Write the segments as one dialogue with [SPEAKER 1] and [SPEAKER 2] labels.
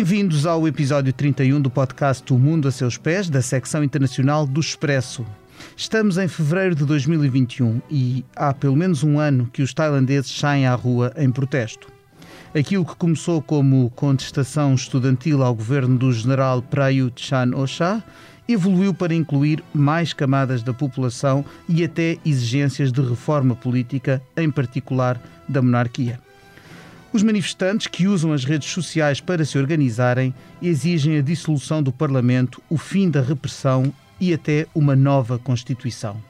[SPEAKER 1] Bem-vindos ao episódio 31 do podcast O Mundo a Seus Pés, da secção internacional do Expresso. Estamos em fevereiro de 2021 e há pelo menos um ano que os tailandeses saem à rua em protesto. Aquilo que começou como contestação estudantil ao governo do general Prayut Chan-o-cha evoluiu para incluir mais camadas da população e até exigências de reforma política, em particular da monarquia. Os manifestantes, que usam as redes sociais para se organizarem, exigem a dissolução do Parlamento, o fim da repressão e até uma nova Constituição.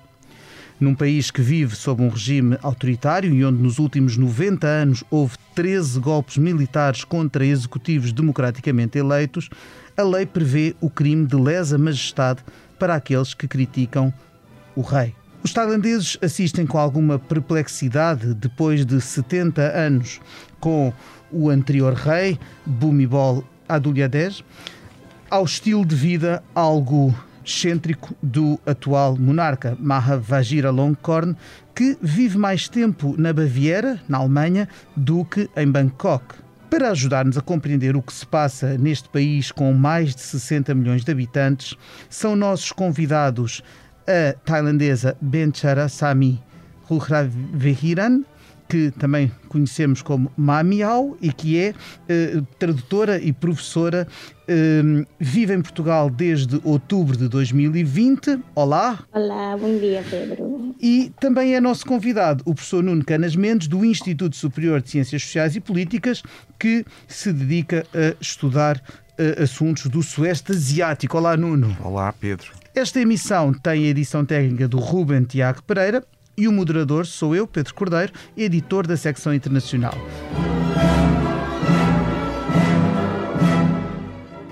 [SPEAKER 1] Num país que vive sob um regime autoritário e onde nos últimos 90 anos houve 13 golpes militares contra executivos democraticamente eleitos, a lei prevê o crime de lesa majestade para aqueles que criticam o rei. Os tailandeses assistem com alguma perplexidade, depois de 70 anos com o anterior rei, Bhumibol Adulyadej, ao estilo de vida algo excêntrico do atual monarca, Maha Vajiralongkorn, que vive mais tempo na Baviera, na Alemanha, do que em Bangkok. Para ajudar-nos a compreender o que se passa neste país com mais de 60 milhões de habitantes, são nossos convidados a tailandesa Benchara Sami Ruhravehiran, que também conhecemos como Mamiao e que é eh, tradutora e professora. Eh, vive em Portugal desde outubro de 2020. Olá.
[SPEAKER 2] Olá, bom dia, Pedro.
[SPEAKER 1] E também é nosso convidado o professor Nuno Canas Mendes, do Instituto Superior de Ciências Sociais e Políticas, que se dedica a estudar eh, assuntos do Sueste Asiático. Olá, Nuno.
[SPEAKER 3] Olá, Pedro.
[SPEAKER 1] Esta emissão tem a edição técnica do Ruben Tiago Pereira e o moderador sou eu, Pedro Cordeiro, editor da secção internacional.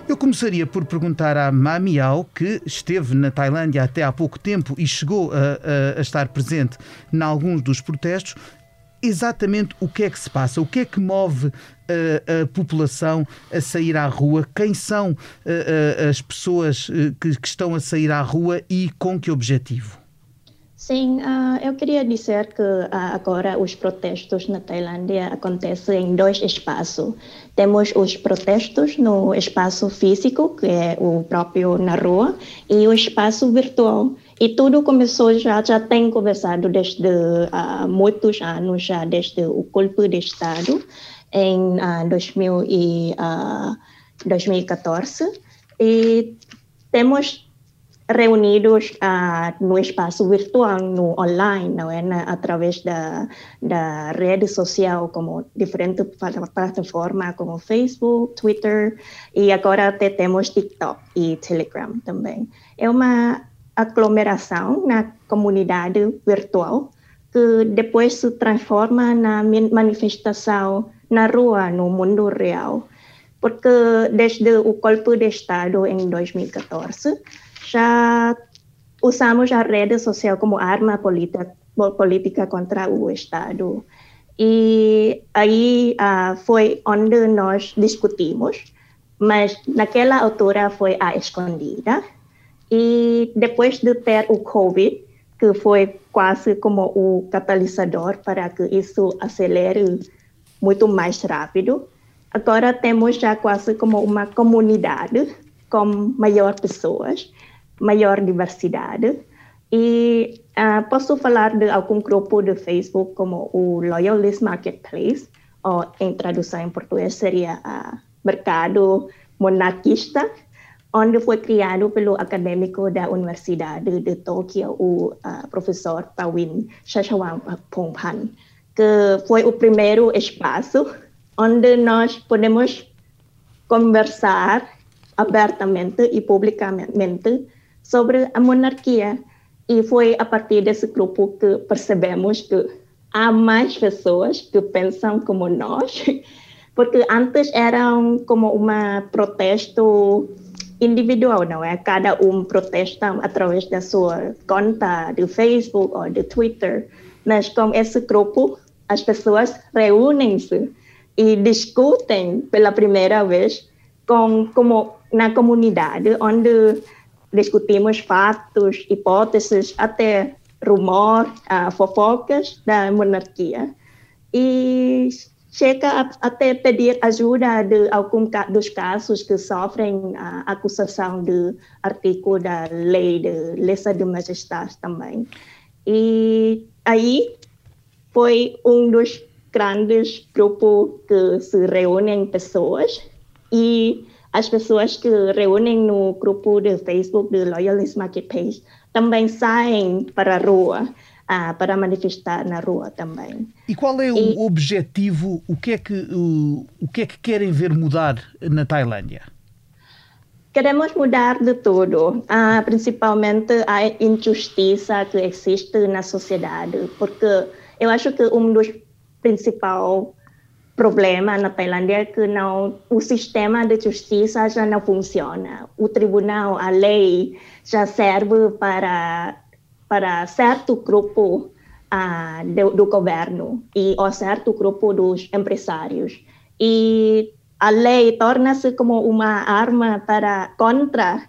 [SPEAKER 1] Eu começaria por perguntar à Mamiao, que esteve na Tailândia até há pouco tempo e chegou a, a, a estar presente em alguns dos protestos, exatamente o que é que se passa, o que é que move a, a população a sair à rua, quem são a, as pessoas eh, que, que, estão a sair à rua e com que objetivo?
[SPEAKER 2] Sim, uh, eu queria dizer que uh, agora os protestos na Tailândia acontecem em dois espaços. Temos os protestos no espaço físico, que é o próprio na rua, e o espaço virtual. E tudo começou já, já tem conversado desde uh, muitos anos, já desde o golpe de Estado em uh, 2000 e, uh, 2014. E temos reunidos no espaço virtual, no online, não é? Na, através da, da rede social, como diferentes plataformas como Facebook, Twitter e agora até temos TikTok e Telegram também. É uma aglomeração na comunidade virtual que depois se transforma na manifestação na rua, no mundo real. Porque desde o golpe de Estado em 2014, já usamos a rede social como arma política, política contra o Estado. E aí uh, foi onde nós discutimos, mas naquela altura foi a escondida. E depois de ter o Covid, que foi quase como o catalisador para que isso acelere muito mais rápido, agora temos já quase como uma comunidade com maior pessoas maior diversidade. E uh, posso falar de algum grupo de Facebook como o Loyalist Marketplace, ou em tradução em português seria uh, Mercado Monarquista, onde foi criado pelo acadêmico da Universidade de Tóquio, o uh, professor Pawin Shashawang Pongpan, que foi o primeiro espaço onde nós podemos conversar abertamente e publicamente sobre a monarquia. E foi a partir desse grupo que percebemos que há mais pessoas que pensam como nós, porque antes eram como uma protesto individual, não é? Cada um protesta através da sua conta do Facebook ou do Twitter, mas com esse grupo as pessoas reúnem-se e discutem pela primeira vez com como na comunidade onde discutimos fatos, hipóteses, até rumor, uh, fofocas da monarquia. E chega a, até pedir ajuda de alguns dos casos que sofrem a acusação de artigo da lei de lesa de majestade também. E aí foi um dos grandes grupos que se reúnem pessoas e as pessoas que reúnem no grupo de Facebook de Loyalist Marketplace também saem para a rua ah, para manifestar na rua também.
[SPEAKER 1] E qual é o objetivo? O que é que o, o que é que querem ver mudar na Tailândia?
[SPEAKER 2] Queremos mudar de tudo, ah, principalmente a injustiça que existe na sociedade, porque eu acho que um dos principais problemas na Tailândia é que não, o sistema de justiça já não funciona. O tribunal, a lei já serve para para certo grupo uh, do, do, governo e ou certo grupo dos empresários. E a lei torna-se como uma arma para contra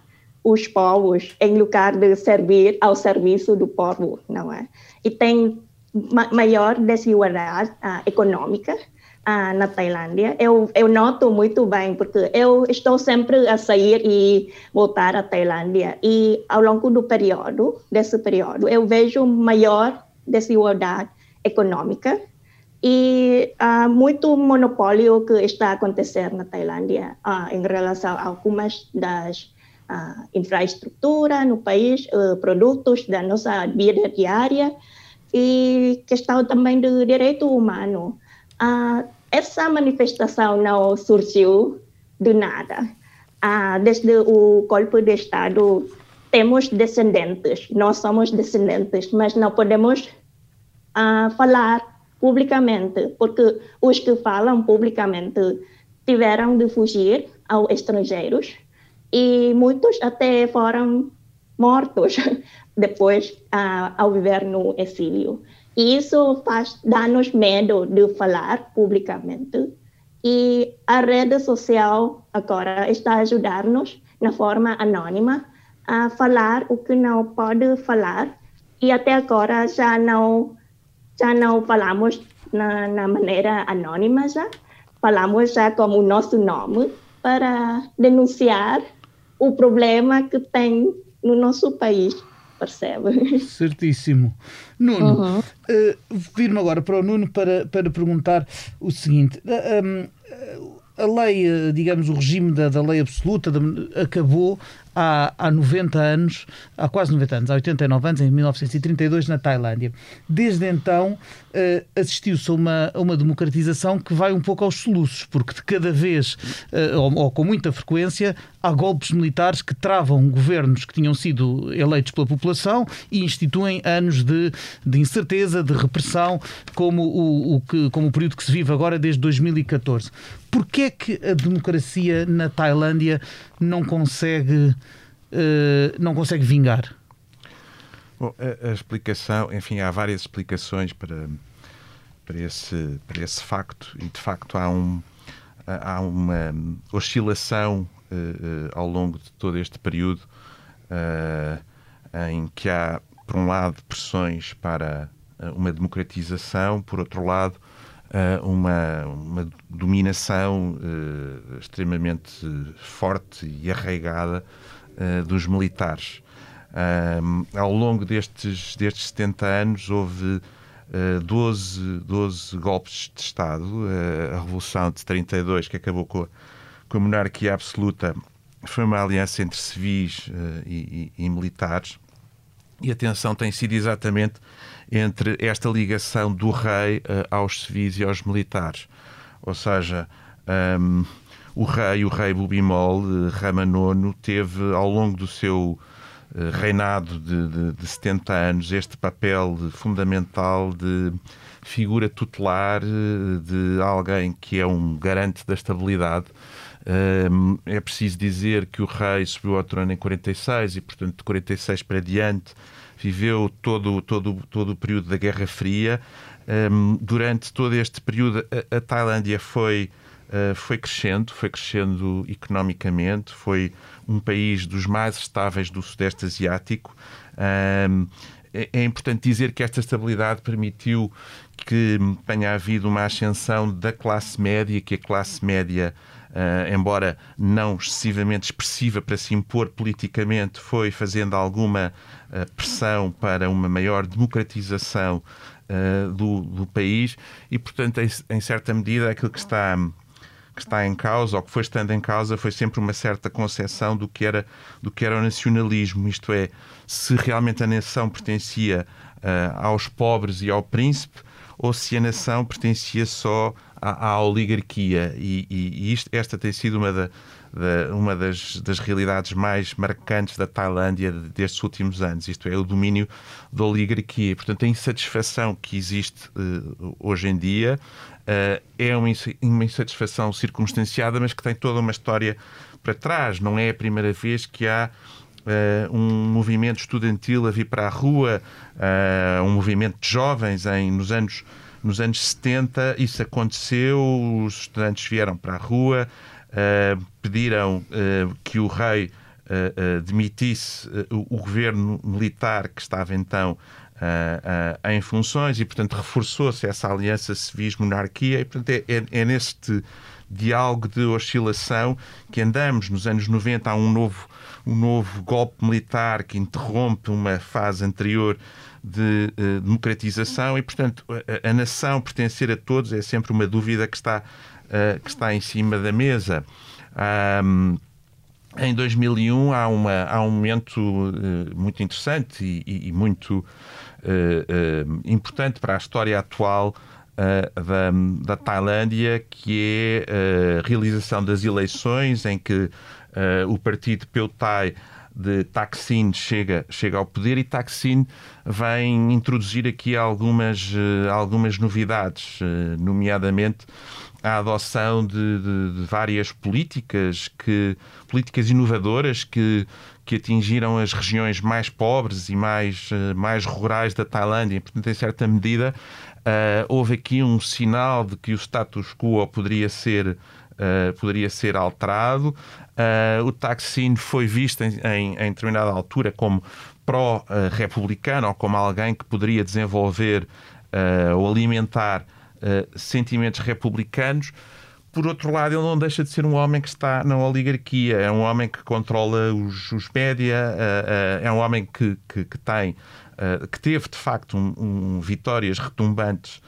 [SPEAKER 2] os povos em lugar de servir ao serviço do povo, não é? E tem ma maior desigualdade uh, econômica ah, na Tailândia. Eu, eu noto muito bem, porque eu estou sempre a sair e voltar à Tailândia. E ao longo do período, desse período, eu vejo maior desigualdade econômica e ah, muito monopólio que está a acontecer na Tailândia ah, em relação a algumas das ah, infraestrutura no país, uh, produtos da nossa vida diária e questão também do direito humano. Uh, essa manifestação não surgiu do nada. Uh, desde o golpe de Estado, temos descendentes, nós somos descendentes, mas não podemos uh, falar publicamente, porque os que falam publicamente tiveram de fugir aos estrangeiros e muitos até foram mortos depois uh, ao viver no exílio. Isso faz dar-nos medo de falar publicamente. E a rede social agora está a ajudar-nos, na forma anônima, a falar o que não pode falar. E até agora já não, já não falamos na, na maneira anônima já. Falamos já como o nosso nome para denunciar o problema que tem no nosso país percebe?
[SPEAKER 1] Certíssimo. Nuno, uhum. uh, vir-me agora para o Nuno para, para perguntar o seguinte. Uh, um, a lei, eh, digamos, o regime da, da lei absoluta acabou há, há 90 anos, há quase 90 anos, há 89 anos, em 1932, na Tailândia. Desde então uh, assistiu-se a uma, a uma democratização que vai um pouco aos soluços, porque de cada vez, uh, ou, ou, com muita frequência, há golpes militares que travam governos que tinham sido eleitos pela população e instituem anos de, de incerteza, de repressão, como o, o, que, como o período que se vive agora desde 2014. Porquê é que a democracia na Tailândia não consegue, uh, não consegue vingar?
[SPEAKER 3] Bom, a, a, explicação, enfim, há várias explicações para, para, esse, para esse facto e de facto há, um, há uma oscilação uh, uh, ao longo de todo este período em que há, por um lado, pressões para uma democratização, por outro lado, uh, uma, uma, dominação uh, extremamente forte e arraigada uh, dos militares. ao longo destes, destes 70 anos houve 12, 12 golpes de Estado. a Revolução de 32, que acabou com a, com a monarquia absoluta, foi uma aliança entre civis e, e, e militares. E a tensão tem sido exatamente entre esta ligação do rei uh, aos civis e aos militares. Ou seja, um, o rei, o rei Bubimol, uh, Rama IX, teve ao longo do seu uh, reinado de, de, de 70 anos este papel fundamental de figura tutelar de alguém que é um garante da estabilidade. é preciso dizer que o rei subiu ao trono em 46 e, portanto, de 46 para diante viveu todo, todo, todo o período da Guerra Fria. Um, durante todo este período, a, a Tailândia foi, uh, foi crescendo, foi crescendo economicamente, foi um país dos mais estáveis do Sudeste Asiático. Um, é, é importante dizer que esta estabilidade permitiu que tenha havido uma ascensão da classe média, que a classe média, uh, embora não excessivamente expressiva para se impor politicamente, foi fazendo alguma uh, pressão para uma maior democratização uh, do, do, país e, portanto, em, em, certa medida, aquilo que está que está em causa ou que foi estando em causa foi sempre uma certa concepção do que era do que era o nacionalismo, isto é, se realmente a nação pertencia aos pobres e ao príncipe ou se a nação pertencia só à, à oligarquia. E, e, isto, esta tem sido uma, da, da, uma das, das, realidades mais marcantes da Tailândia destes últimos anos, isto é, o domínio da oligarquia. Portanto, a insatisfação que existe uh, hoje em dia uh, é uma, uma insatisfação circunstanciada, mas que tem toda uma história para trás. Não é a primeira vez que há uh, um movimento estudantil a vir para a rua, uh, um movimento de jovens em, nos, anos, nos anos 70. Isso aconteceu, os estudantes vieram para a rua, uh, pediram que o rei demitisse o, o governo militar que estava então Uh, uh, em funções e, portanto, reforçou-se essa aliança civis-monarquia e, portanto, é, é, é, neste diálogo de oscilação que andamos. Nos anos 90 há um novo um novo golpe militar que interrompe uma fase anterior de uh, democratização e, portanto, a, a, nação pertencer a todos é sempre uma dúvida que está, uh, que está em cima da mesa. Um, em 2001 há, uma, há um momento uh, muito interessante e, e muito importante para a história atual da, da Tailândia, que é a realização das eleições em que o partido Peutai de Taksin chega, chega ao poder e Taksin vem introduzir aqui algumas, uh, algumas novidades, uh, nomeadamente a adoção de, de, de, várias políticas que políticas inovadoras que que atingiram as regiões mais pobres e mais, mais rurais da Tailândia. Portanto, em certa medida, uh, houve aqui um sinal de que o status quo poderia ser uh, poderia ser alterado. Uh, o Taksin foi visto em, em, em determinada altura como pró-republicano ou como alguém que poderia desenvolver uh, ou alimentar sentimentos republicanos. Por outro lado, ele não deixa de ser um homem que está na oligarquia, é um homem que controla os, os média, é um homem que, que, que tem, que teve de facto um, um, vitórias retumbantes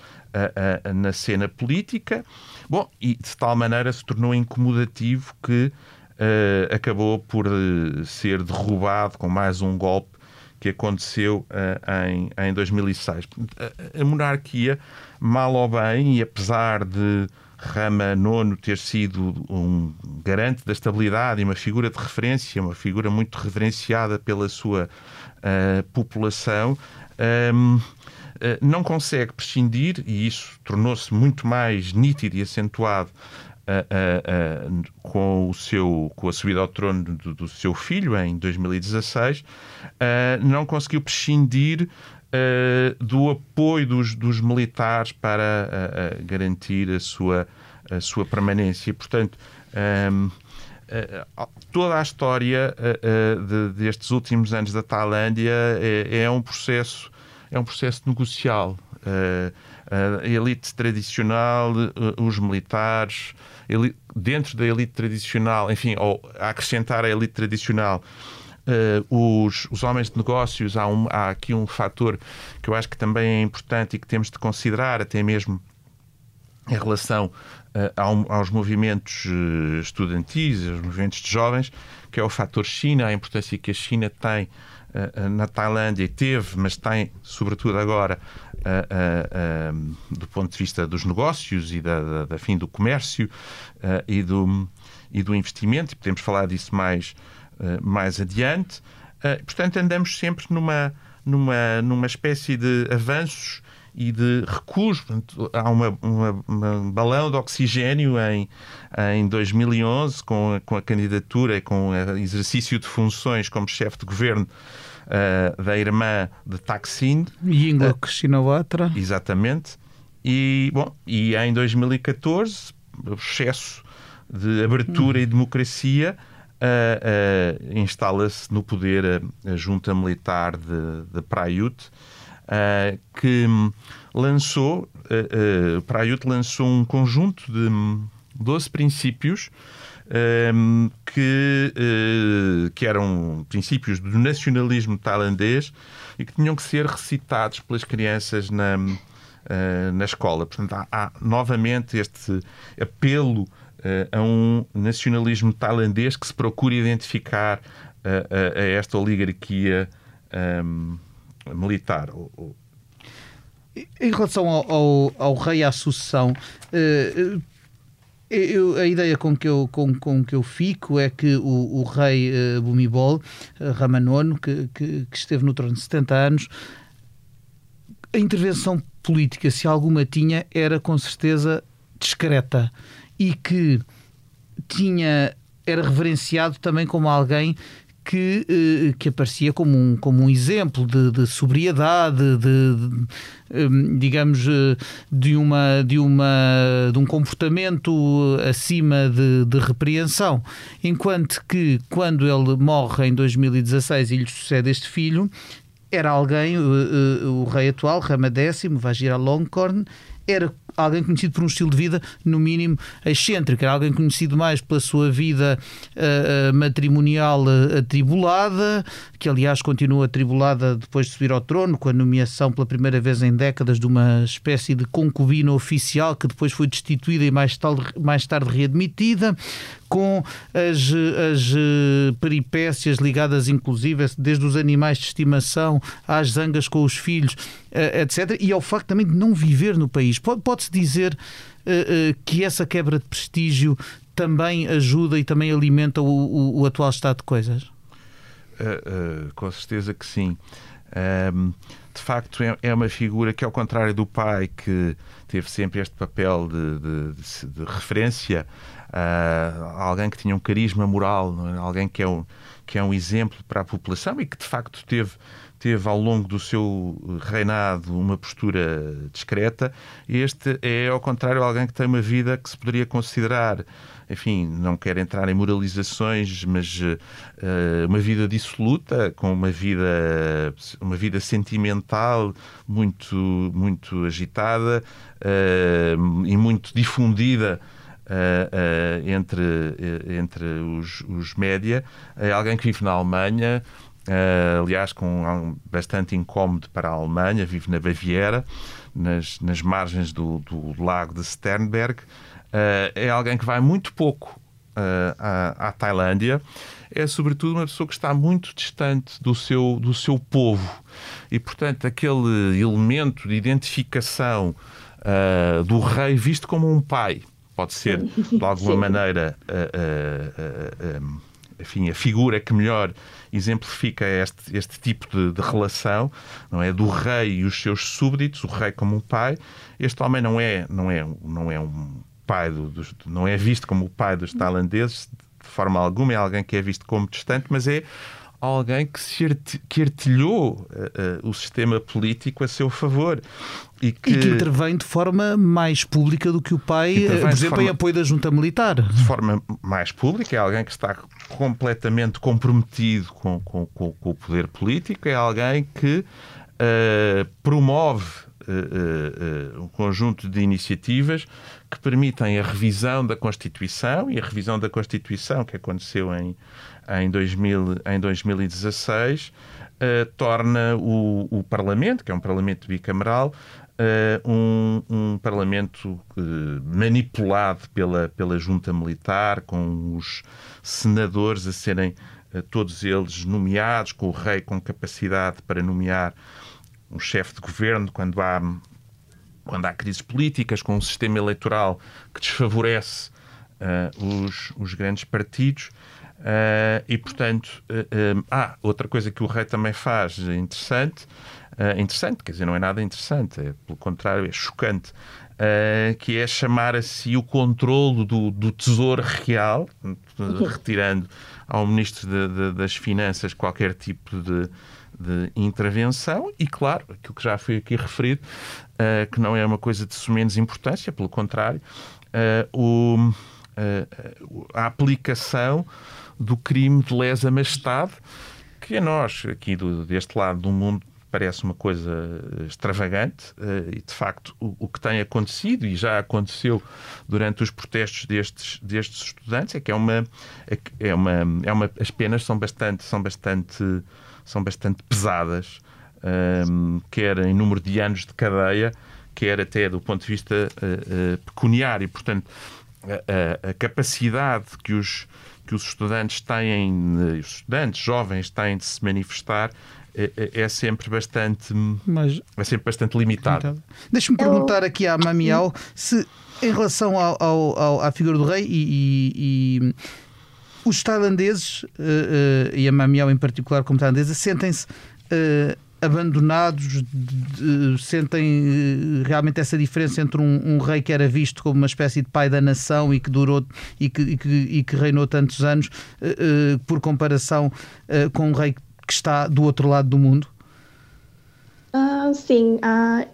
[SPEAKER 3] na cena política. Bom, e de tal maneira se tornou incomodativo que uh, acabou por uh, ser derrubado com mais um golpe que aconteceu uh, em, em 2006. A, a, monarquia, mal ou bem, e apesar de Rama IX ter sido um garante da estabilidade e uma figura de referência, uma figura muito reverenciada pela sua população, um, ehm, eh, não consegue prescindir, e isso tornou-se muito mais nítido e acentuado uh, uh, com, o seu, com a subida ao trono do, do seu filho em 2016, não conseguiu prescindir do apoio dos, dos militares para garantir a sua, a sua permanência. Portanto, um, ehm, toda a história de, destes últimos anos da Tailândia é, é um processo é um processo negocial. Uh, a elite tradicional, uh, os militares, dentro da elite tradicional, enfim, ou acrescentar a elite tradicional, uh, os, os homens de negócios, há, um, há aqui um fator que eu acho que também é importante e que temos de considerar, até mesmo em relação aos movimentos estudantis, aos movimentos de jovens, que é o fator China, a importância que a China tem uh, na Tailândia teve, mas tem, sobretudo agora, uh, do ponto de vista dos negócios e da, da, da fim do comércio e, do, e do investimento, e podemos falar disso mais, mais adiante. portanto, andamos sempre numa, numa, numa espécie de avanços e de recuos. Há uma, uma, uma, balão de oxigênio em, em 2011 com a, com a candidatura e com o exercício de funções como chefe de governo uh, da irmã de Taksin.
[SPEAKER 1] Yingluck uh, Shinawatra.
[SPEAKER 3] Exatamente. E, bom, e em 2014, o excesso de abertura hum. e democracia uh, instala-se no poder a, a, junta militar de, de Praiut, que lançou, uh, Praiut lançou um conjunto de 12 princípios que, que eram princípios do nacionalismo tailandês e que tinham que ser recitados pelas crianças na, na escola. Portanto, há, há novamente este apelo a um nacionalismo tailandês que se procura identificar a, a esta oligarquia um, militar.
[SPEAKER 1] Em relação ao, ao, ao rei à sucessão, uh, eu, a ideia com que eu, com, com que eu fico é que o, o rei uh, Bumibol, Ramanono, que, que, que, esteve no trono de 70 anos, a intervenção política, se alguma tinha, era com certeza discreta e que tinha era reverenciado também como alguém que, eh, que aparecia como um, como um exemplo de, de sobriedade, de, de, hum, digamos, eh, de, uma, de, uma, de um comportamento acima de, de repreensão. Enquanto que, quando ele morre em 2016 e lhe sucede este filho, era alguém, o, eh, o rei atual, Rama X, Vajira Longkorn, era alguém conhecido por um estilo de vida, no mínimo, excêntrico. Era alguém conhecido mais pela sua vida uh, matrimonial uh, atribulada, que aliás continua atribulada depois de subir ao trono, com a nomeação pela primeira vez em décadas de uma espécie de concubina oficial que depois foi destituída e mais tarde, mais tarde readmitida, com as, as peripécias ligadas, inclusive, desde os animais de estimação às zangas com os filhos, etc. E ao facto também de não viver no país. Pode-se dizer uh, uh, que essa quebra de prestígio também ajuda e também alimenta o, o, o atual estado de coisas?
[SPEAKER 3] Uh, com certeza que sim. Um, de facto, é, é, uma figura que, ao contrário do pai, que teve sempre este papel de, de, de, de referência, alguém que tinha um carisma moral, é? alguém que é, um, que é um exemplo para a população e que, de facto, teve teve ao longo do seu reinado uma postura discreta. Este é, ao contrário, alguém que tem uma vida que se poderia considerar, enfim, não quero entrar em moralizações, mas uh, uma vida dissoluta, com uma vida, uma vida sentimental muito, muito agitada uh, e muito difundida. Uh, uh, entre, uh, entre os, os média, alguém que vive na Alemanha, Uh, aliás, com um, bastante incómodo para a Alemanha, vive na Baviera, nas, nas margens do, do lago de Sternberg. Uh, é alguém que vai muito pouco uh, à, à, Tailândia. É, sobretudo, uma pessoa que está muito distante do seu, do seu povo. E, portanto, aquele elemento de identificação do rei visto como um pai, pode ser, de alguma maneira, enfim, a figura que melhor exemplifica este, este tipo de, de, relação, não é do rei e os seus súbditos, o rei como um pai. Este homem não é não é não é um pai do, dos, não é visto como o pai dos tailandeses de forma alguma, é alguém que é visto como distante, mas é alguém que, se que artilhou uh, uh, o sistema político a seu favor.
[SPEAKER 1] E que... e que, intervém de forma mais pública do que o pai, por exemplo, forma, em apoio da junta militar.
[SPEAKER 3] De forma mais pública, é alguém que está completamente comprometido com, com, com, com o poder político, é alguém que uh, promove um conjunto de iniciativas que permitem a revisão da Constituição e a revisão da Constituição que aconteceu em em, 2000, em 2016, uh, eh, torna o, o, Parlamento, que é um Parlamento bicameral, uh, um, um, Parlamento uh, manipulado pela, pela junta militar, com os senadores a serem todos eles nomeados, com o rei com capacidade para nomear um chefe de governo quando há quando há crises políticas, com um sistema eleitoral que desfavorece uh, os, os, grandes partidos. Uh, e, portanto, uh, ah, outra coisa que o rei também faz interessante, uh, interessante, quer dizer, não é nada interessante, é, pelo contrário, é chocante, que é chamar a si o controle do, do tesouro real, retirando ao Ministro de, de, das Finanças qualquer tipo de, de intervenção e, claro, aquilo que já foi aqui referido, que não é uma coisa de menos importância, pelo contrário, o, a aplicação do crime de lesa majestade, que a nós, aqui do, deste lado do mundo, parece uma coisa extravagante e, de facto, o, o, que tem acontecido e já aconteceu durante os protestos destes, destes estudantes é que é uma, é uma, é uma, as penas são bastante, são bastante, são bastante pesadas, um, ehm, quer em número de anos de cadeia, quer até do ponto de vista uh, uh, pecuniário. Portanto, a, a, a capacidade que os, que os estudantes têm, os estudantes jovens têm de se manifestar é, é, sempre bastante Mas, é sempre bastante limitado.
[SPEAKER 1] Deixa-me perguntar aqui à Mamial se em relação ao, ao, ao, à figura do rei e, e, e os tailandeses uh, uh, e a Mamial em particular como tailandesa sentem-se uh, abandonados, de, de, sentem realmente essa diferença entre um, um, rei que era visto como uma espécie de pai da nação e que durou e que, e que, e que reinou tantos anos, uh, uh, por comparação uh, com um rei que está do outro lado do mundo?
[SPEAKER 2] Uh, sim, uh,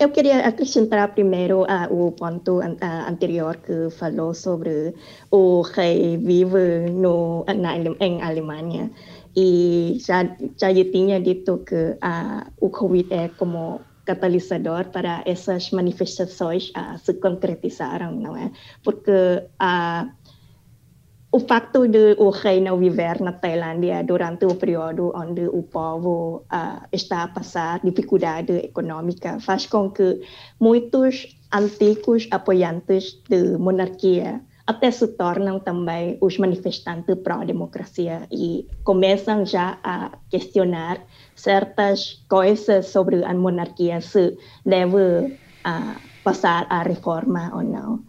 [SPEAKER 2] eu queria acrescentar primeiro uh, o ponto anterior que falou sobre o rei vive no, na, em Alemanha. E já, já tinha dito que o Covid é como catalisador para essas manifestações se concretizaram, não é? Porque uh, o facto de o rei não viver na Tailândia durante o período onde o povo uh, está a passar dificuldade econômica faz com que muitos antigos apoiantes de monarquia até se tornam também os manifestantes pró-democracia e começam já a questionar certas coisas sobre a monarquia, se deve uh, passar a reforma ou não.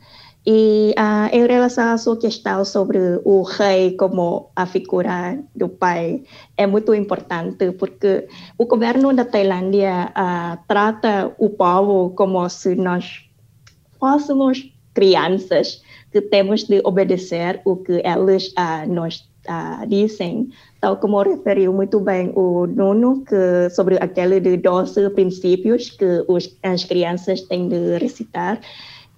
[SPEAKER 2] E uh, em relação à sua questão sobre o rei como a figura do pai, é muito importante porque o governo da Tailândia uh, trata o povo como se nós fôssemos crianças que temos de obedecer o que eles uh, nos uh, dizem, tal como referiu muito bem o Nuno, que sobre aquele de 12 princípios que os, as crianças têm de recitar.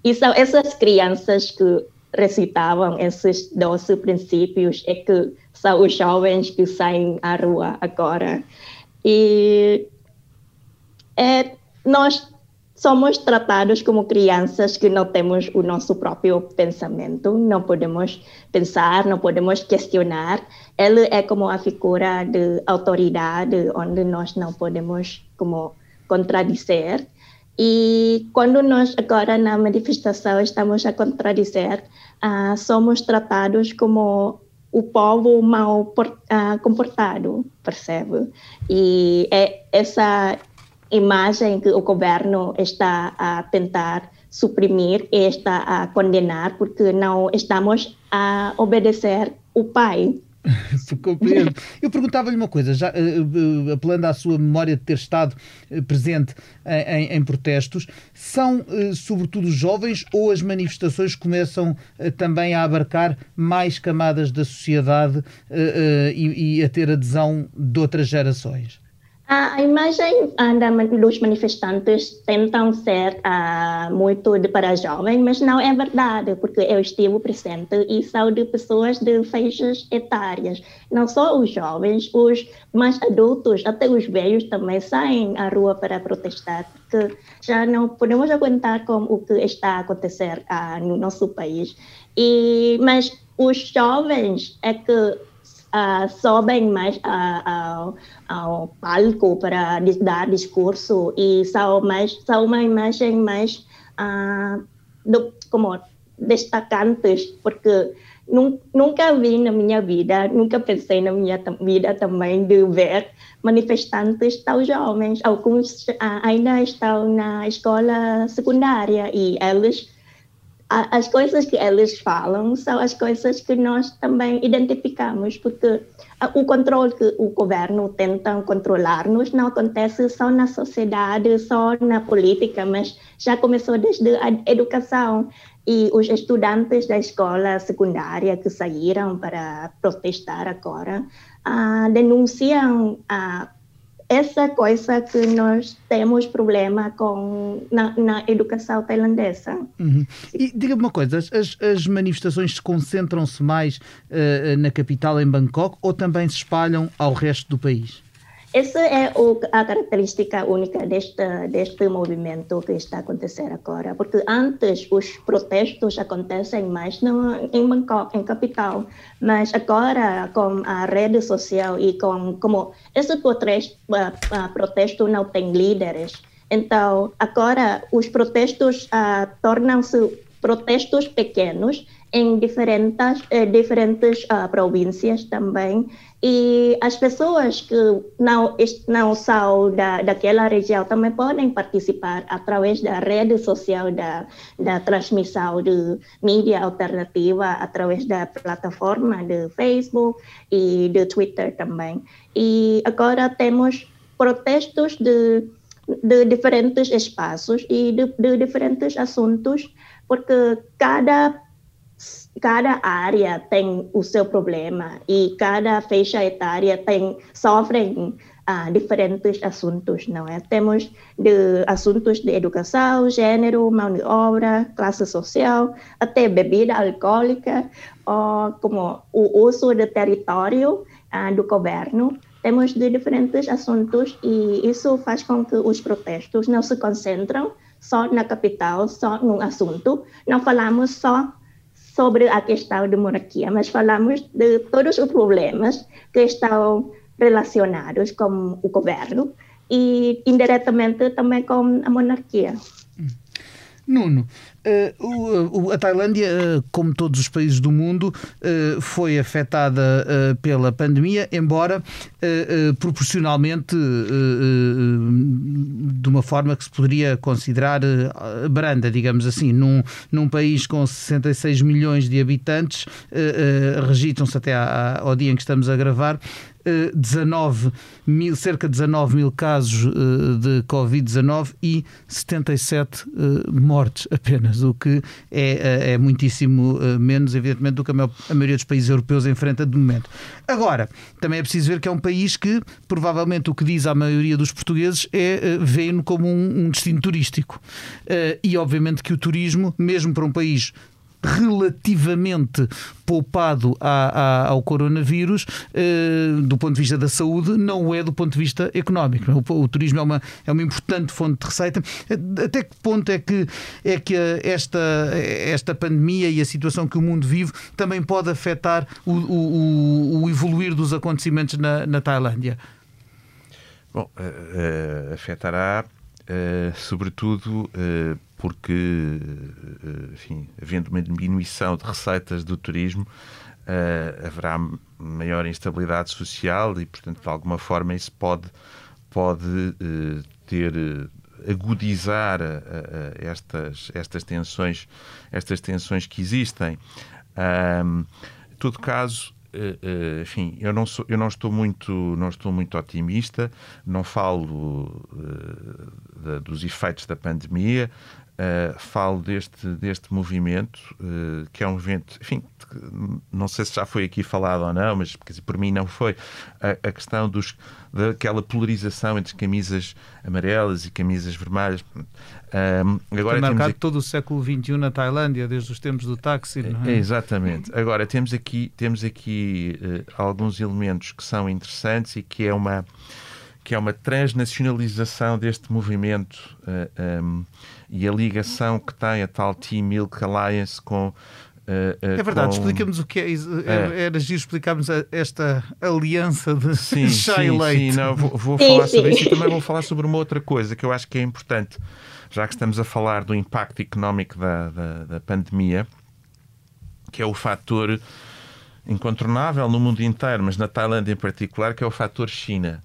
[SPEAKER 2] E são essas crianças que recitavam esses 12 princípios é que são os jovens que saem à rua agora. E é, nós somos tratados como crianças que não temos o nosso próprio pensamento, não podemos pensar, não podemos questionar. Ele é como a figura de autoridade, onde nós não podemos como contradizer. E quando nós agora na manifestação estamos a contradizer, uh, somos tratados como o povo mal uh, comportado, percebe? E é essa imagem que o governo está a tentar suprimir e está a condenar porque não estamos a obedecer o pai.
[SPEAKER 1] Compreendo. Eu perguntava-lhe uma coisa, já uh, apelando à sua memória de ter estado uh, presente em, em, protestos, são sobretudo jovens ou as manifestações começam também a abarcar mais camadas da sociedade e, e a ter adesão de outras gerações?
[SPEAKER 2] A imagem uh, dos manifestantes tentam ser uh, muito de para jovens, mas não é verdade, porque eu estive presente e são de pessoas de faixas etárias. Não só os jovens, os mais adultos, até os velhos também saem à rua para protestar, porque já não podemos aguentar com o que está a acontecer uh, no nosso país. E, mas os jovens é que uh, sobem mais ao, ao, palco para dar discurso e são, mais, são uma imagem mais do, como destacantes, porque nunca vi na minha vida, nunca pensei na minha vida também de ver manifestantes tão jovens. Alguns ainda estão na escola secundária e eles as coisas que eles falam são as coisas que nós também identificamos, porque o controle que o governo tenta controlar-nos não acontece só na sociedade, só na política, mas já começou desde a educação. E os estudantes da escola secundária que saíram para protestar agora uh, denunciam uh, essa coisa que nós temos problema com na, na educação tailandesa.
[SPEAKER 1] Uhum. E diga-me uma coisa, as, as manifestações concentram-se mais uh, na capital, em Bangkok, ou também se espalham ao resto do país?
[SPEAKER 2] Essa é o, a característica única deste, deste movimento que está a acontecer agora, porque antes os protestos acontecem mais no, em Bangkok, em capital, mas agora com a rede social e com como esse protesto, uh, protesto não tem líderes, então agora os protestos uh, tornam-se protestos pequenos em diferentes, eh, diferentes uh, províncias também. E as pessoas que não, não são da, daquela região também podem participar através da rede social da, da transmissão de mídia alternativa, através da plataforma de Facebook e de Twitter também. E agora temos protestos de, de diferentes espaços e de, de diferentes assuntos, porque cada cada área tem o seu problema e cada faixa etária tem sofrem ah, diferentes assuntos, não é? Temos de assuntos de educação, gênero, mão de obra, classe social, até bebida alcoólica, ou como o uso do território ah, do governo. Temos de diferentes assuntos e isso faz com que os protestos não se concentram só na capital, só num assunto. Não falamos só sobre a questão de monarquia, mas falamos de todos os problemas que estão relacionados com o governo e indiretamente também com a monarquia.
[SPEAKER 1] Nuno, uh, a Tailândia, uh, como todos os países do mundo, foi afetada pela pandemia, embora proporcionalmente de uma forma que se poderia considerar branda, digamos assim. Num, num país com 66 milhões de habitantes, registram-se até ao dia em que estamos a gravar 19 mil, cerca de 19 mil casos de Covid-19 e 77 mortes apenas, o que é, é muitíssimo menos, evidentemente, do que a, maior, a maioria dos países europeus enfrenta de momento. Agora, também é preciso ver que é um país que, provavelmente, o que diz a maioria dos portugueses é vê-no como um destino turístico. E, obviamente, que o turismo, mesmo para um país relativamente poupado a, a, ao coronavírus eh, do ponto de vista da saúde, não é do ponto de vista económico. O, o, turismo é uma, é uma importante fonte de receita. Até que ponto é que, é que esta, esta pandemia e a situação que o mundo vive também pode afetar o, o, o evoluir dos acontecimentos na, na Tailândia?
[SPEAKER 3] Bom, uh, uh, afetará uh, sobretudo porque, eh, enfim, havendo uma diminuição de receitas do turismo, uh, haverá maior instabilidade social e, portanto, de alguma forma isso pode, pode uh, ter agudizar uh, estas, estas tensões estas tensões que existem. Um, em todo caso, enfim, eu não, sou, eu não estou muito, não estou muito otimista. Não falo uh, de, dos efeitos da pandemia. Uh, falo deste, deste movimento, uh, que é um movimento, enfim, não sei se já foi aqui falado ou não, mas dizer, por mim não foi, a, a, questão dos, daquela polarização entre camisas amarelas e camisas vermelhas.
[SPEAKER 1] Um, agora Tem marcado aqui... todo o século XXI na Tailândia, desde os tempos do táxi. Não é?
[SPEAKER 3] é exatamente. Agora, temos aqui, temos aqui uh, alguns elementos que são interessantes e que é uma que é uma transnacionalização deste movimento uh, um, e a ligação que tem a tal Team Milk Alliance com.
[SPEAKER 1] Uh, uh, é verdade, com... explica-nos o que é. é. Era giro explicarmos esta aliança de sim, chá
[SPEAKER 3] sim,
[SPEAKER 1] leite.
[SPEAKER 3] Sim, não, vou, vou falar sobre isso e também vou falar sobre uma outra coisa que eu acho que é importante, já que estamos a falar do impacto económico da, da, da pandemia, que é o fator incontornável no mundo inteiro, mas na Tailândia em particular, que é o fator China.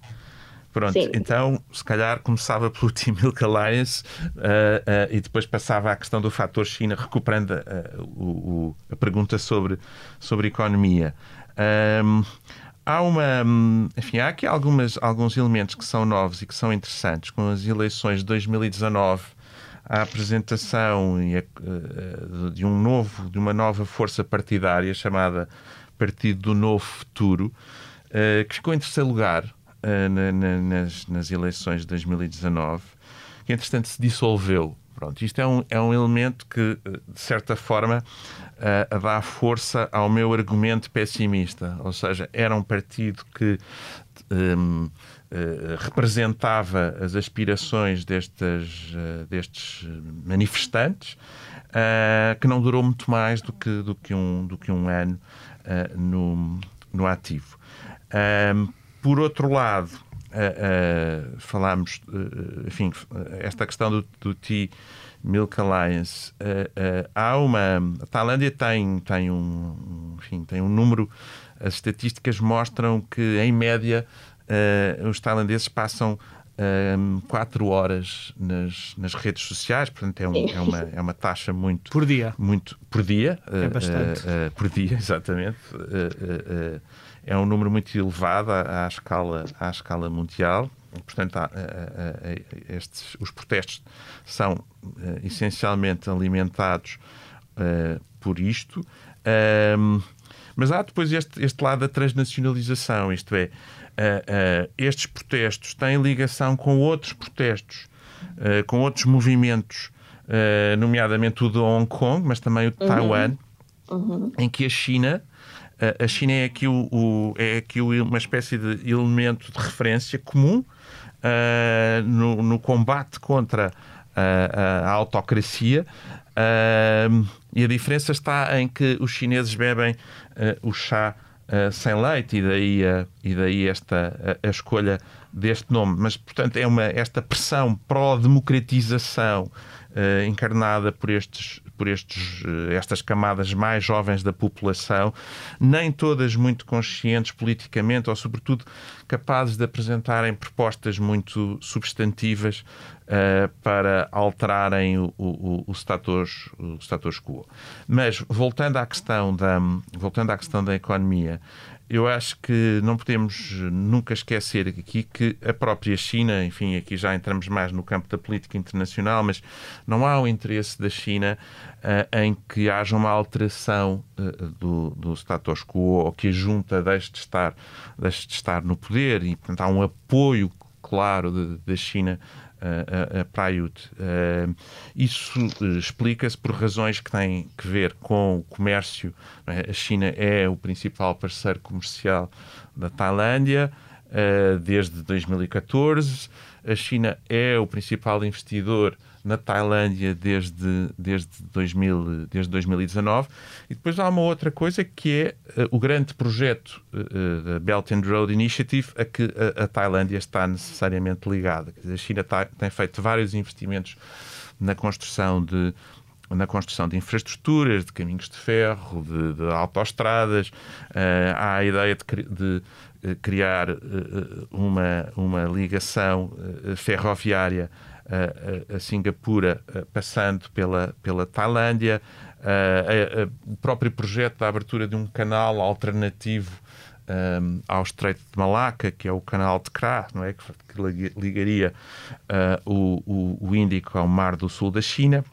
[SPEAKER 3] Pronto, Sim. então se calhar começava pelo Team Milk Alliance uh, uh, e depois passava à questão do fator China, recuperando uh, o, o, a pergunta sobre, sobre economia. Um, há uma. Enfim, há aqui algumas, alguns elementos que são novos e que são interessantes. Com as eleições de 2019, a apresentação de um novo, de uma nova força partidária chamada Partido do Novo Futuro, que ficou em terceiro lugar na, na, nas, nas eleições de 2019, que entretanto se dissolveu. Pronto, isto é um, é um elemento que, de certa forma, uh, dá força ao meu argumento pessimista. Ou seja, era um partido que um, uh, representava as aspirações destes, uh, destes manifestantes, que não durou muito mais do que, do que, um, do que um ano no, no ativo. Por outro lado, uh, uh, falámos, uh, enfim, esta questão do, do T Milk Alliance, há uma. A Tailândia tem, tem, um, enfim, tem um número. As estatísticas mostram que, em média, os tailandeses passam um, quatro horas nas, nas redes sociais, portanto é, um, é, uma, é uma taxa muito
[SPEAKER 1] por dia,
[SPEAKER 3] muito por dia,
[SPEAKER 1] é bastante
[SPEAKER 3] uh, uh, por dia, exatamente. Uh, é um número muito elevado à, à escala, à escala mundial. Portanto, há, estes, os protestos são essencialmente alimentados por isto. mas há depois este, este lado da transnacionalização, isto é, estes protestos têm ligação com outros protestos, com outros movimentos, nomeadamente o de Hong Kong, mas também o de uhum. Taiwan, uhum. em que a China a China é aqui, o, o, é aqui uma espécie de elemento de referência comum uh, no, no, combate contra a, a autocracia. Uh, e a diferença está em que os chineses bebem uh, o chá sem leite, e daí, e daí esta a, a, escolha deste nome. Mas, portanto, é uma, esta pressão pró-democratização encarnada por estes por estes, eh, estas camadas mais jovens da população, nem todas muito conscientes politicamente ou, sobretudo, capazes de apresentarem propostas muito substantivas uh, para alterarem o, o, o, status, o status quo. Mas, voltando à questão da, voltando à questão da economia, eu acho que não podemos nunca esquecer aqui que a própria China, enfim, aqui já entramos mais no campo da política internacional, mas não há o interesse da China uh, em que haja uma alteração uh, do, do status quo ou que a junta deixe de estar, deixe de estar no poder e, portanto, há um apoio claro da China a, a Praiut. Uh, isso uh, explica-se por razões que têm que ver com o comércio. É? A China é o principal parceiro comercial da Tailândia uh, desde 2014. A China é o principal investidor na Tailândia desde, desde, 2000, desde 2019. E depois há uma outra coisa que é uh, o grande projeto uh, Belt and Road Initiative a que a, a Tailândia está necessariamente ligada. A China tá, tem feito vários investimentos na construção de na construção de infraestruturas, de caminhos de ferro, de, de autoestradas. Uh, há a ideia de, de criar uma, uma ligação ferroviária a, a, Singapura, passando pela, pela Tailândia, o próprio projeto da abertura de um canal alternativo um, ao Estreito de Malaca, que é o canal de Kra, não é? que, que ligaria uh, o, o, o, Índico ao Mar do Sul da China.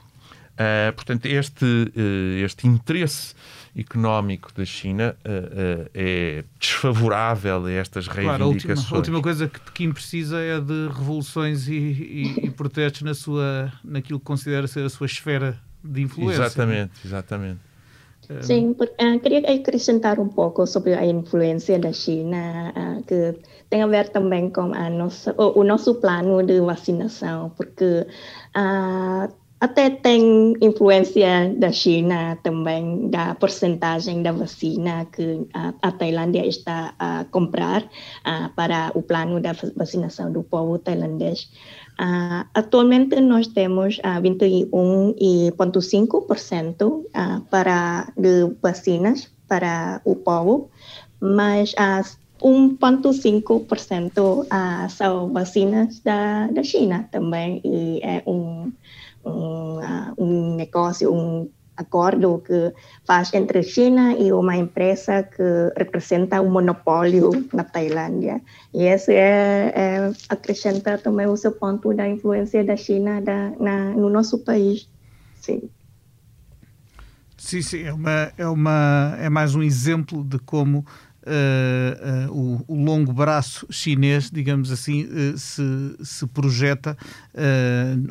[SPEAKER 3] Uh, portanto, este, uh, este interesse económico da China uh, uh, é desfavorável a estas reivindicações. Claro, a última,
[SPEAKER 1] a última coisa que Pequim precisa é de revoluções e, e, e, protestos na sua, naquilo que considera ser a sua esfera de influência.
[SPEAKER 3] Exatamente, exatamente.
[SPEAKER 2] Eh, Sim, queria acrescentar um pouco sobre a influência da China, que tem a ver também com a nossa, o, o nosso plano de vacinação, porque uh, até tem influência da China também, da porcentagem da vacina que a, a Tailândia está a comprar uh, para o plano da vacinação do povo tailandês. Uh, atualmente nós temos uh, 21,5% uh, para de vacinas para o povo, mas as 1,5% uh, são vacinas da, da China também, e é um um, uh, um negócio, um acordo que faz entre China e uma empresa que representa um monopólio na Tailândia. E esse é, é acrescenta também o seu ponto da influência da China da, na, no nosso país. Sim.
[SPEAKER 1] Sim, sim, é, uma, é, uma, é mais um exemplo de como uh, uh, o, o, longo braço chinês, digamos assim, uh, se, se projeta,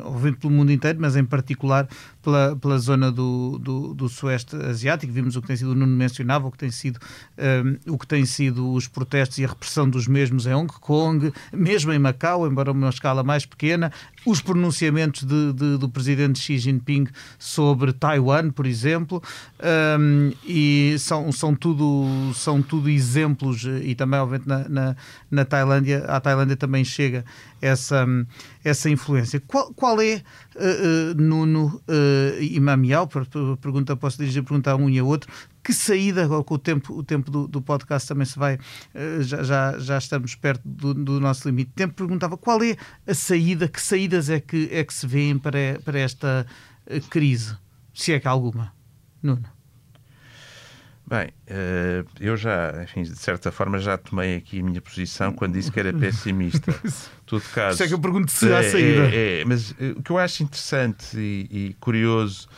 [SPEAKER 1] obviamente pelo mundo inteiro, mas em particular pela, pela zona do, do, do Sueste Asiático. Vimos o que tem sido, o Nuno mencionava, o que tem sido, o que tem sido os protestos e a repressão dos mesmos em Hong Kong, mesmo em Macau, embora uma escala mais pequena, os pronunciamentos de, de, do presidente Xi Jinping sobre Taiwan, por exemplo, um, e são, são, tudo, são tudo exemplos, e também, obviamente, na, na, na Tailândia, à Tailândia também chega essa, essa influência. Qual, qual é, uh, Nuno uh, e Mamial, pergunta, posso dirigir a pergunta a um e a outro, que saída, com o tempo, o tempo do, do podcast também se vai, uh, já, já, já estamos perto do, do, nosso limite de tempo, perguntava qual é a saída, que saídas é que, é que se vêem para, para esta crise, se é que há alguma? Nuno.
[SPEAKER 3] Bem, uh, eu já, enfim, de certa forma já tomei aqui a minha posição quando disse que era pessimista.
[SPEAKER 1] Todo caso. Isso é que eu pergunto se há saída.
[SPEAKER 3] É, é, mas o que eu acho interessante e, e curioso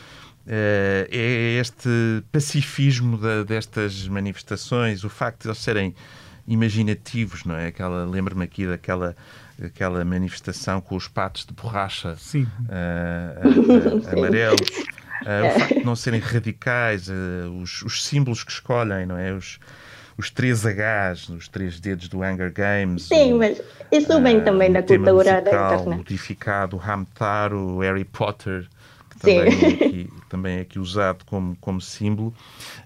[SPEAKER 3] Uh, é este pacifismo da, destas manifestações, o facto de eles serem imaginativos, não é? Aquela, lembro-me aqui daquela aquela manifestação com os patos de borracha uh, uh, amarelos, o facto de não serem radicais, os, os, símbolos que escolhem, não é? Os, os três Hs, os três dedos do Hunger Games.
[SPEAKER 2] Sim, o, mas isso vem também da cultura da internet.
[SPEAKER 3] modificado, o Hamtaro, o Harry Potter também é, aqui, também é aqui usado como, como símbolo,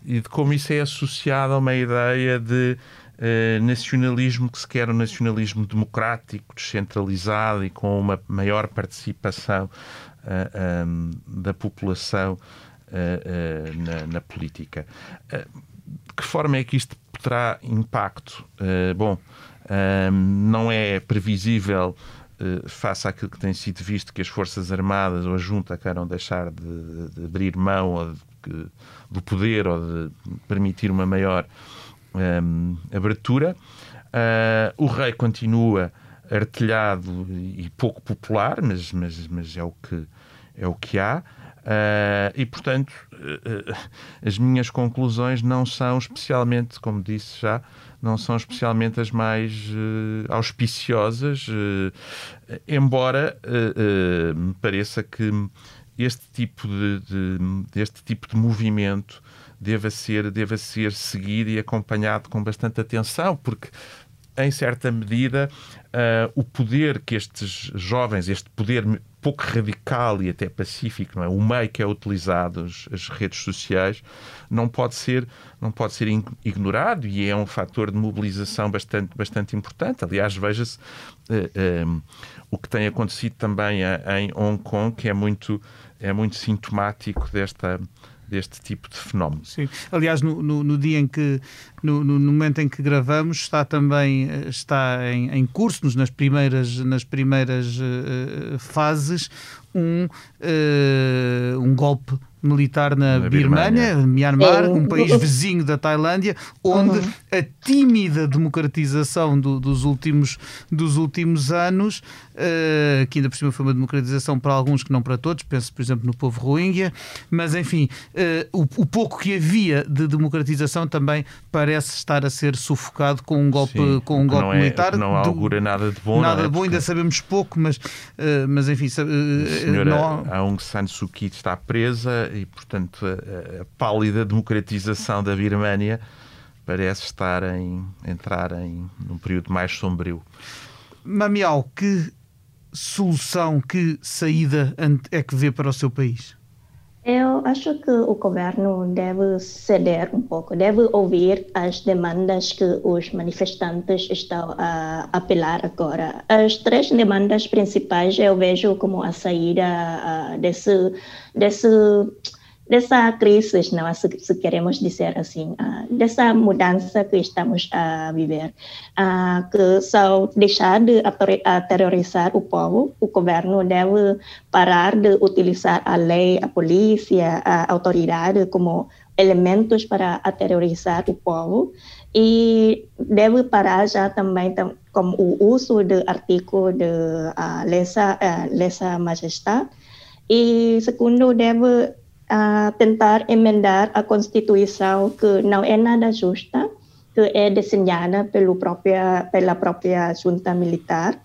[SPEAKER 3] e de como isso é associado a uma ideia de uh, nacionalismo que se quer um nacionalismo democrático, descentralizado e com uma maior participação uh, um, da população na, na, política. de que forma é que isto terá impacto? bom, não é previsível face àquilo que tem sido visto que as Forças Armadas ou a Junta queiram deixar de, de abrir mão ou de, do poder ou de permitir uma maior um, abertura. Uh, o rei continua artilhado e pouco popular, mas, mas, mas é, o que, é o que há. Uh, e, portanto, uh, as minhas conclusões não são especialmente, como disse já, não são especialmente as mais uh, auspiciosas, embora me pareça que este tipo de, de, este tipo de movimento deva ser, deva ser seguido e acompanhado com bastante atenção, porque em certa medida, uh, o poder que estes jovens, este poder pouco radical e até pacífico, não é? o meio que é utilizado, as redes sociais, não pode ser, não pode ser ignorado e é um fator de mobilização bastante, bastante importante. Aliás, veja-se uh, um, o que tem acontecido também em Hong Kong, que é muito, é muito sintomático desta deste tipo de fenómeno.
[SPEAKER 1] Sim. Aliás, no, no, no dia em que, no, no, momento em que gravamos, está também está em, em curso, nas primeiras, nas primeiras uh, fases, um, uh, um golpe militar na, na Birmânia, Myanmar, um país vizinho da Tailândia, onde uhum. a tímida democratização do, dos, últimos, dos últimos anos, uh, que ainda por cima foi uma democratização para alguns que não para todos, penso por exemplo no povo Rohingya, mas enfim, uh, o, o, pouco que havia de democratização também parece estar a ser sufocado com um golpe, Sim, com um golpe
[SPEAKER 3] não
[SPEAKER 1] é, militar.
[SPEAKER 3] Não augura nada de bom.
[SPEAKER 1] Nada
[SPEAKER 3] é?
[SPEAKER 1] de bom, ainda sabemos pouco, mas, uh, mas enfim.
[SPEAKER 3] a senhora não... Aung San Suu Kyi está presa e, portanto, a, a pálida democratização da Birmânia parece estar em entrar em num período mais sombrio.
[SPEAKER 1] Mamial, que solução, que saída é que vê para o seu país?
[SPEAKER 2] Eu acho que o governo deve ceder um pouco, deve ouvir as demandas que os manifestantes estão a apelar agora. As três demandas principais eu vejo como a saída uh, desse, desse dessa crise, não, se, se queremos dizer assim, uh, dessa mudança que estamos a viver, uh, que só deixar de aterrorizar o povo, o governo deve parar de utilizar a lei, a polícia, a autoridade como elementos para aterrorizar o povo e deve parar já também com o uso do artigo de uh, lesa, uh, lesa majestade. E segundo deve a tentar emendar a Constituição que não é nada justa que é desenhada pelo própria, pela própria junta militar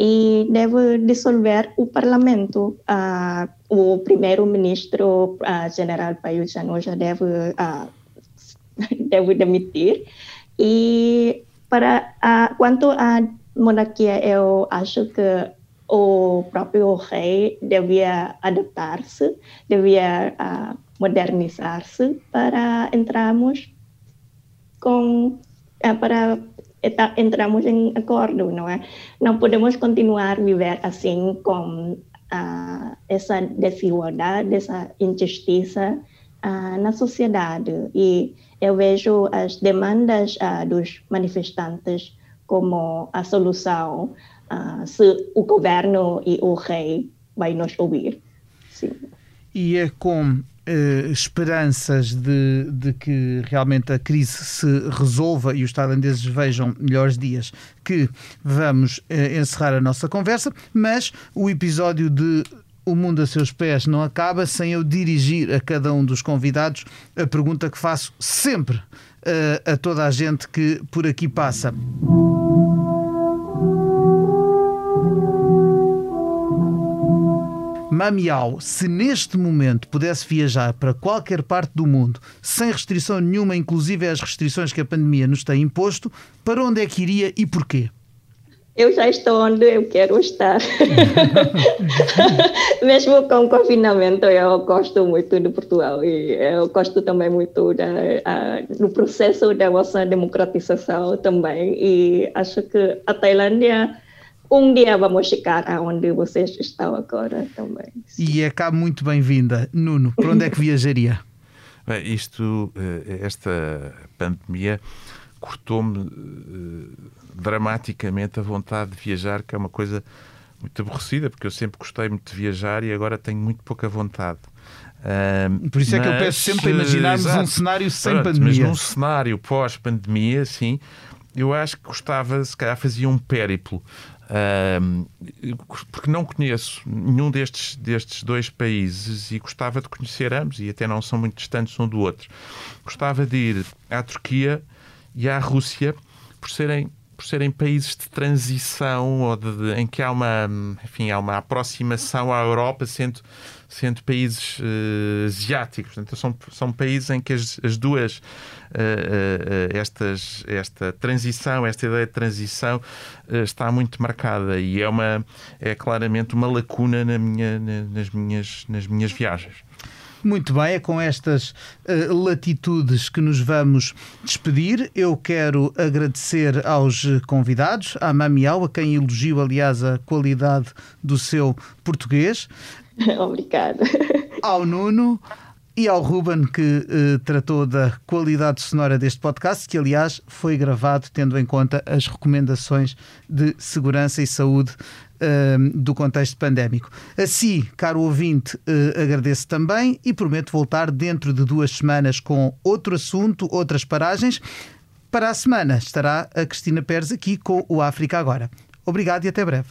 [SPEAKER 2] e deve dissolver o parlamento. Uh, o primeiro-ministro, uh, general Paio já deve, uh, deve demitir. E para uh, quanto à monarquia, eu acho que o próprio rei devia adaptar-se, devia uh, modernizar-se para entrarmos com uh, para entramos em acordo, não é? Não podemos continuar a viver assim com uh, essa desigualdade, essa injustiça na sociedade. E eu vejo as demandas dos manifestantes como a solução se o governo e o rei vai nos ouvir. Sim.
[SPEAKER 1] E é com Uh, esperanças de, de, que realmente a crise se resolva e os tailandeses vejam melhores dias, que vamos uh, encerrar a nossa conversa, mas o episódio de O Mundo a Seus Pés não acaba sem eu dirigir a cada um dos convidados a pergunta que faço sempre uh, a toda a gente que por aqui passa. Mamiau, se neste momento pudesse viajar para qualquer parte do mundo, sem restrição nenhuma, inclusive as restrições que a pandemia nos tem imposto, para onde é que iria e porquê?
[SPEAKER 2] Eu já estou onde eu quero estar. Mesmo com o confinamento, eu gosto muito de Portugal e eu gosto também muito da, do processo da nossa democratização também. E acho que a Tailândia um dia vamos chegar aonde vocês estão agora também.
[SPEAKER 1] E é cá muito bem-vinda. Nuno, para onde é que viajaria?
[SPEAKER 3] Bem, isto, eh, esta pandemia cortou-me eh, dramaticamente a vontade de viajar, que é uma coisa muito aborrecida, porque eu sempre gostei muito de viajar e agora tenho muito pouca vontade.
[SPEAKER 1] Por isso mas, é que eu peço sempre para imaginarmos exato, um cenário sem pronto, pandemia.
[SPEAKER 3] Mas num cenário pós-pandemia, sim, eu acho que gostava, se calhar fazia um périplo porque não conheço nenhum destes, destes dois países e gostava de conhecer ambos, e até não são muito distantes um do outro. Gostava de ir à Turquia e à Rússia por serem por serem países de transição ou de, de, em que há uma, enfim, há uma aproximação à Europa, sendo, sendo países uh, asiáticos. Portanto, são, são países em que as, as duas, uh, uh, estas, esta transição, esta ideia de transição está muito marcada e é, uma, é claramente uma lacuna na minha, na, nas, minhas, nas minhas viagens.
[SPEAKER 1] Muito bem, é com estas uh, latitudes que nos vamos despedir. Eu quero agradecer aos convidados, à Mamiau, a quem elogio, aliás, a qualidade do seu português.
[SPEAKER 2] Obrigada.
[SPEAKER 1] Ao Nuno e ao Ruben, que uh, tratou da qualidade sonora deste podcast, que aliás foi gravado tendo em conta as recomendações de segurança e saúde do contexto pandémico. Assim, caro ouvinte, uh, agradeço também e prometo voltar dentro de duas semanas com outro assunto, outras paragens. Para a semana estará a Cristina Pérez aqui com o África Agora. Obrigado e até breve.